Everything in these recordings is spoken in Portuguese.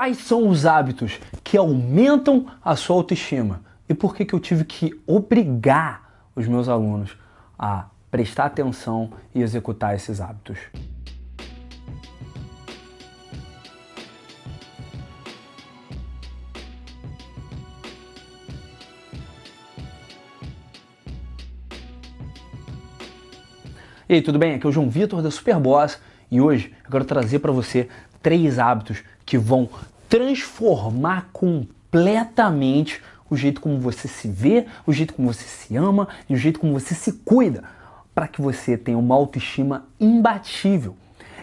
quais são os hábitos que aumentam a sua autoestima e por que, que eu tive que obrigar os meus alunos a prestar atenção e executar esses hábitos. E aí, tudo bem? Aqui é o João Vitor da Superboss e hoje eu quero trazer para você três hábitos que vão transformar completamente o jeito como você se vê, o jeito como você se ama e o jeito como você se cuida, para que você tenha uma autoestima imbatível.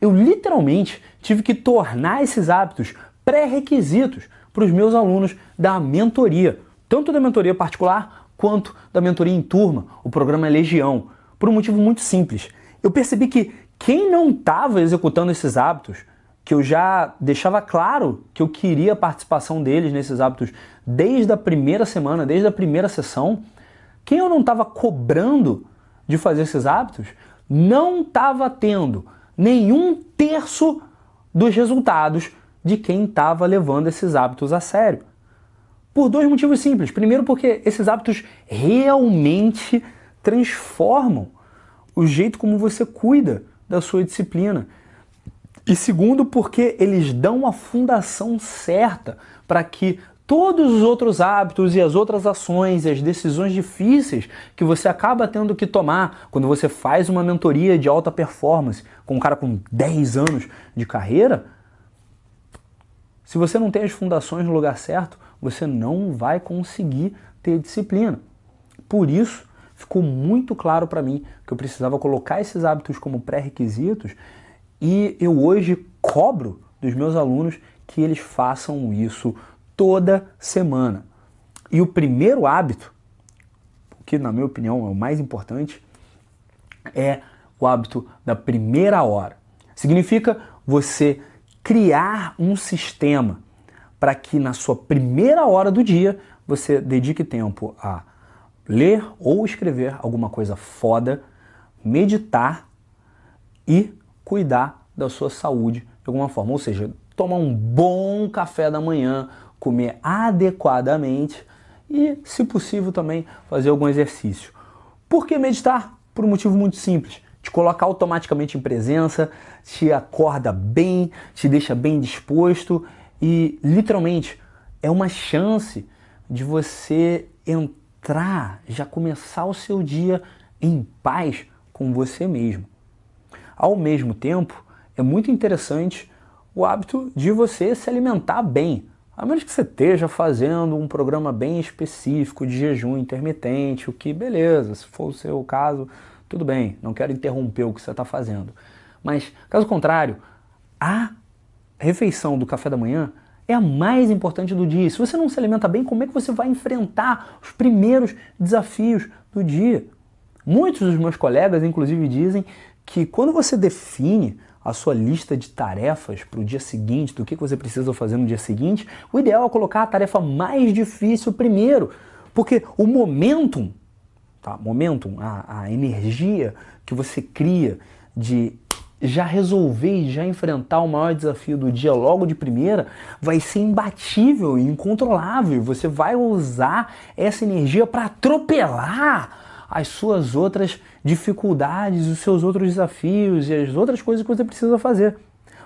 Eu literalmente tive que tornar esses hábitos pré-requisitos para os meus alunos da mentoria, tanto da mentoria particular quanto da mentoria em turma, o programa Legião, por um motivo muito simples. Eu percebi que quem não estava executando esses hábitos que eu já deixava claro que eu queria a participação deles nesses hábitos desde a primeira semana, desde a primeira sessão, quem eu não estava cobrando de fazer esses hábitos não estava tendo nenhum terço dos resultados de quem estava levando esses hábitos a sério. Por dois motivos simples. Primeiro, porque esses hábitos realmente transformam o jeito como você cuida da sua disciplina. E segundo, porque eles dão a fundação certa para que todos os outros hábitos e as outras ações e as decisões difíceis que você acaba tendo que tomar quando você faz uma mentoria de alta performance com um cara com 10 anos de carreira, se você não tem as fundações no lugar certo, você não vai conseguir ter disciplina. Por isso, ficou muito claro para mim que eu precisava colocar esses hábitos como pré-requisitos e eu hoje cobro dos meus alunos que eles façam isso toda semana. E o primeiro hábito, que na minha opinião é o mais importante, é o hábito da primeira hora. Significa você criar um sistema para que na sua primeira hora do dia você dedique tempo a ler ou escrever alguma coisa foda, meditar e cuidar da sua saúde de alguma forma. Ou seja, tomar um bom café da manhã, comer adequadamente e, se possível, também fazer algum exercício. Por que meditar? Por um motivo muito simples. Te coloca automaticamente em presença, te acorda bem, te deixa bem disposto e, literalmente, é uma chance de você entrar, já começar o seu dia em paz com você mesmo. Ao mesmo tempo, é muito interessante o hábito de você se alimentar bem. A menos que você esteja fazendo um programa bem específico de jejum intermitente, o que beleza, se for o seu caso, tudo bem, não quero interromper o que você está fazendo. Mas, caso contrário, a refeição do café da manhã é a mais importante do dia. Se você não se alimenta bem, como é que você vai enfrentar os primeiros desafios do dia? Muitos dos meus colegas, inclusive, dizem que quando você define a sua lista de tarefas para o dia seguinte, do que você precisa fazer no dia seguinte, o ideal é colocar a tarefa mais difícil primeiro, porque o momentum, tá? momentum, a, a energia que você cria de já resolver e já enfrentar o maior desafio do dia logo de primeira, vai ser imbatível e incontrolável. Você vai usar essa energia para atropelar as suas outras dificuldades, os seus outros desafios e as outras coisas que você precisa fazer.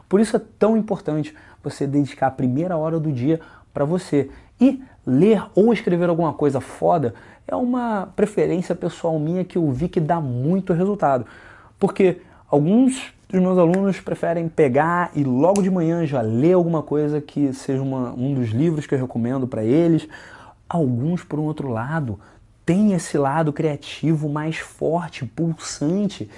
Por isso é tão importante você dedicar a primeira hora do dia para você. E ler ou escrever alguma coisa foda é uma preferência pessoal minha que eu vi que dá muito resultado. Porque alguns dos meus alunos preferem pegar e logo de manhã já ler alguma coisa que seja uma, um dos livros que eu recomendo para eles. Alguns, por um outro lado, tem esse lado criativo mais forte, pulsante.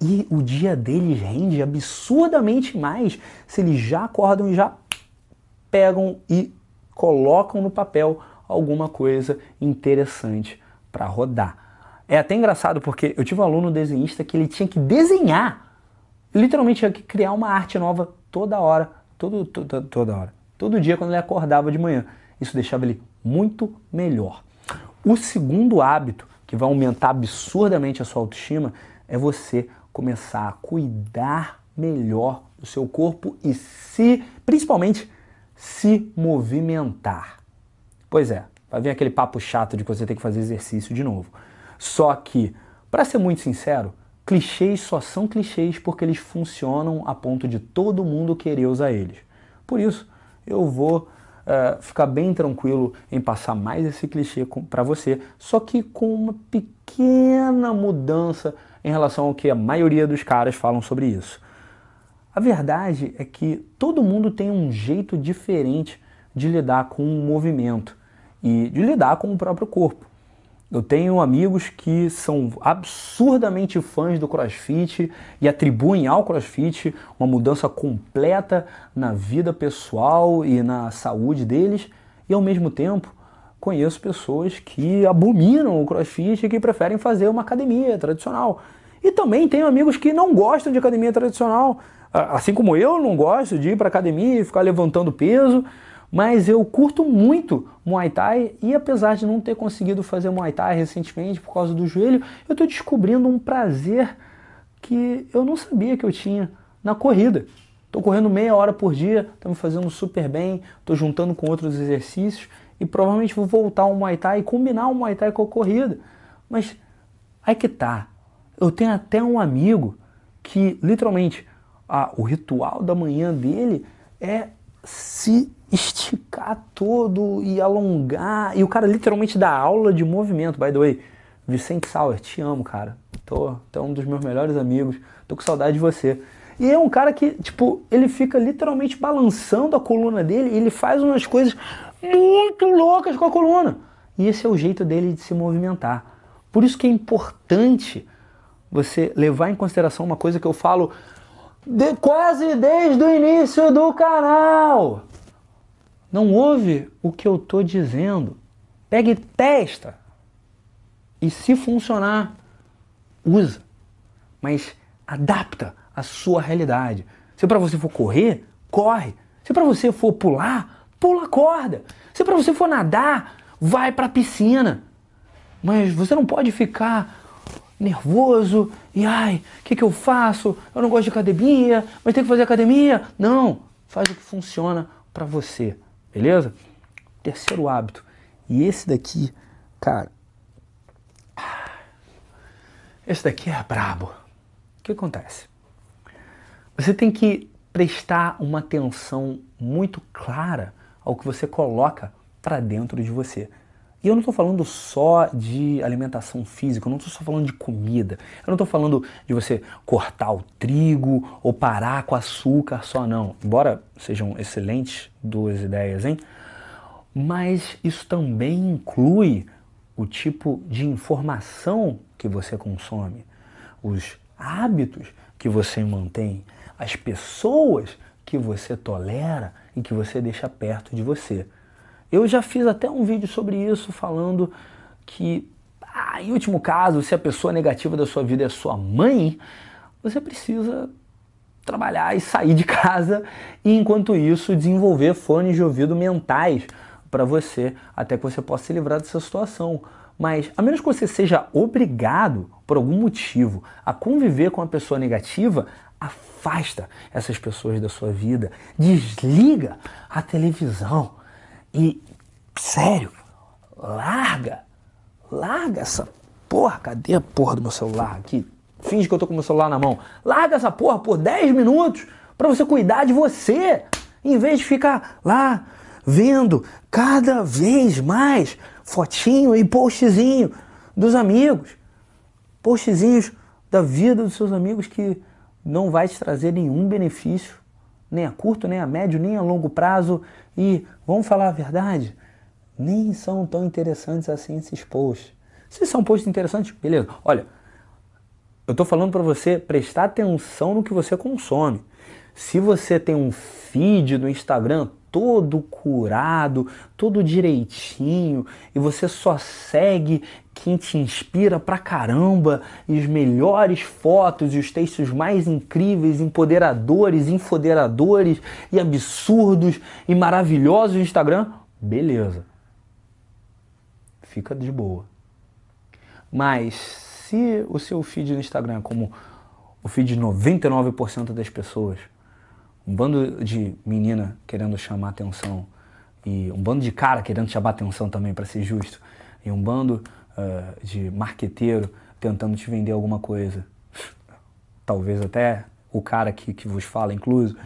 E o dia deles rende absurdamente mais se eles já acordam e já pegam e colocam no papel alguma coisa interessante para rodar. É até engraçado porque eu tive um aluno desenhista que ele tinha que desenhar, literalmente tinha que criar uma arte nova toda hora, todo, toda, toda hora, todo dia quando ele acordava de manhã. Isso deixava ele muito melhor. O segundo hábito que vai aumentar absurdamente a sua autoestima é você começar a cuidar melhor do seu corpo e se, principalmente, se movimentar. Pois é, vai vir aquele papo chato de que você tem que fazer exercício de novo. Só que, para ser muito sincero, clichês só são clichês porque eles funcionam a ponto de todo mundo querer usar eles. Por isso, eu vou uh, ficar bem tranquilo em passar mais esse clichê para você, só que com uma pequena mudança em relação ao que a maioria dos caras falam sobre isso. A verdade é que todo mundo tem um jeito diferente de lidar com o movimento e de lidar com o próprio corpo. Eu tenho amigos que são absurdamente fãs do CrossFit e atribuem ao CrossFit uma mudança completa na vida pessoal e na saúde deles, e ao mesmo tempo conheço pessoas que abominam o CrossFit e que preferem fazer uma academia tradicional. E também tenho amigos que não gostam de academia tradicional, assim como eu não gosto de ir para academia e ficar levantando peso mas eu curto muito Muay Thai e apesar de não ter conseguido fazer Muay Thai recentemente por causa do joelho, eu estou descobrindo um prazer que eu não sabia que eu tinha na corrida. Estou correndo meia hora por dia, estou me fazendo super bem, estou juntando com outros exercícios e provavelmente vou voltar ao Muay Thai e combinar o Muay Thai com a corrida. Mas aí que tá. Eu tenho até um amigo que literalmente ah, o ritual da manhã dele é se esticar todo e alongar. E o cara literalmente dá aula de movimento, by the way. Vicente Sauer, te amo, cara. Tô, tô é um dos meus melhores amigos. Tô com saudade de você. E é um cara que, tipo, ele fica literalmente balançando a coluna dele e ele faz umas coisas muito loucas com a coluna. E esse é o jeito dele de se movimentar. Por isso que é importante você levar em consideração uma coisa que eu falo de, quase desde o início do canal. Não ouve o que eu estou dizendo. Pegue testa. E se funcionar, usa. Mas adapta a sua realidade. Se para você for correr, corre. Se para você for pular, pula a corda. Se para você for nadar, vai para a piscina. Mas você não pode ficar nervoso e ai, o que, que eu faço? Eu não gosto de academia, mas tem que fazer academia. Não, faz o que funciona para você. Beleza? Terceiro hábito. E esse daqui, cara. Esse daqui é brabo. O que acontece? Você tem que prestar uma atenção muito clara ao que você coloca para dentro de você. E eu não estou falando só de alimentação física, eu não estou só falando de comida, eu não estou falando de você cortar o trigo ou parar com açúcar só, não. Embora sejam excelentes duas ideias, hein? Mas isso também inclui o tipo de informação que você consome, os hábitos que você mantém, as pessoas que você tolera e que você deixa perto de você. Eu já fiz até um vídeo sobre isso falando que, ah, em último caso, se a pessoa negativa da sua vida é sua mãe, você precisa trabalhar e sair de casa e, enquanto isso, desenvolver fones de ouvido mentais para você, até que você possa se livrar dessa situação. Mas, a menos que você seja obrigado, por algum motivo, a conviver com a pessoa negativa, afasta essas pessoas da sua vida, desliga a televisão, e, sério, larga, larga essa porra, cadê a porra do meu celular aqui? Finge que eu tô com meu celular na mão. Larga essa porra por 10 minutos para você cuidar de você, em vez de ficar lá vendo cada vez mais fotinho e postzinho dos amigos. Postzinhos da vida dos seus amigos que não vai te trazer nenhum benefício nem a curto, nem a médio, nem a longo prazo. E vamos falar a verdade, nem são tão interessantes assim esses posts. Se são posts interessantes, beleza. Olha, eu estou falando para você prestar atenção no que você consome. Se você tem um feed no Instagram todo curado, todo direitinho, e você só segue quem te inspira pra caramba, e os melhores fotos e os textos mais incríveis, empoderadores, infoderadores e absurdos e maravilhosos do Instagram, beleza. Fica de boa. Mas se o seu feed no Instagram é como o feed de 99% das pessoas, um bando de menina querendo chamar atenção e um bando de cara querendo chamar atenção também, para ser justo, e um bando uh, de marqueteiro tentando te vender alguma coisa. Talvez até o cara que, que vos fala, incluso.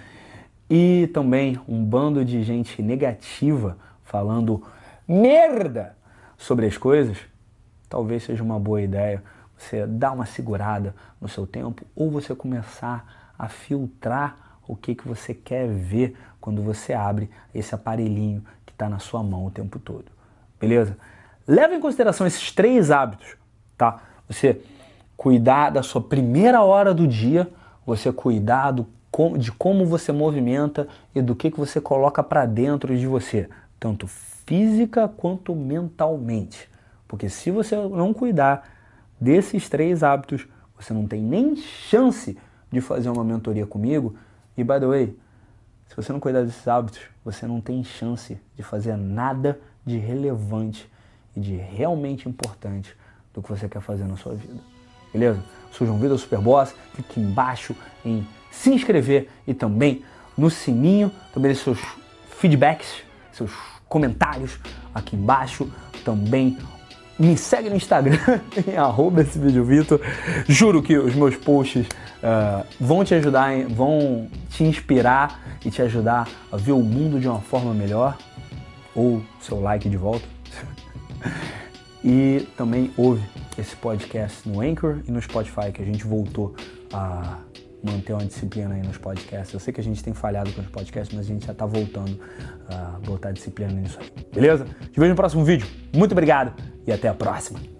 E também um bando de gente negativa falando merda sobre as coisas. Talvez seja uma boa ideia você dar uma segurada no seu tempo ou você começar a filtrar o que, que você quer ver quando você abre esse aparelhinho que está na sua mão o tempo todo. Beleza? Leva em consideração esses três hábitos, tá? Você cuidar da sua primeira hora do dia, você cuidar do, de como você movimenta e do que, que você coloca para dentro de você, tanto física quanto mentalmente. Porque se você não cuidar desses três hábitos, você não tem nem chance de fazer uma mentoria comigo. E by the way, se você não cuidar desses hábitos, você não tem chance de fazer nada de relevante e de realmente importante do que você quer fazer na sua vida. Beleza? Sou João Vitor Superboss, clique embaixo em se inscrever e também no sininho, também seus feedbacks, seus comentários aqui embaixo, também me segue no Instagram, em arroba esse vídeo Vitor. Juro que os meus posts uh, vão te ajudar, vão te inspirar e te ajudar a ver o mundo de uma forma melhor. Ou seu like de volta. E também ouve esse podcast no Anchor e no Spotify, que a gente voltou a manter uma disciplina aí nos podcasts. Eu sei que a gente tem falhado com os podcasts, mas a gente já está voltando a botar disciplina nisso aí. Beleza? Te vejo no próximo vídeo. Muito obrigado e até a próxima.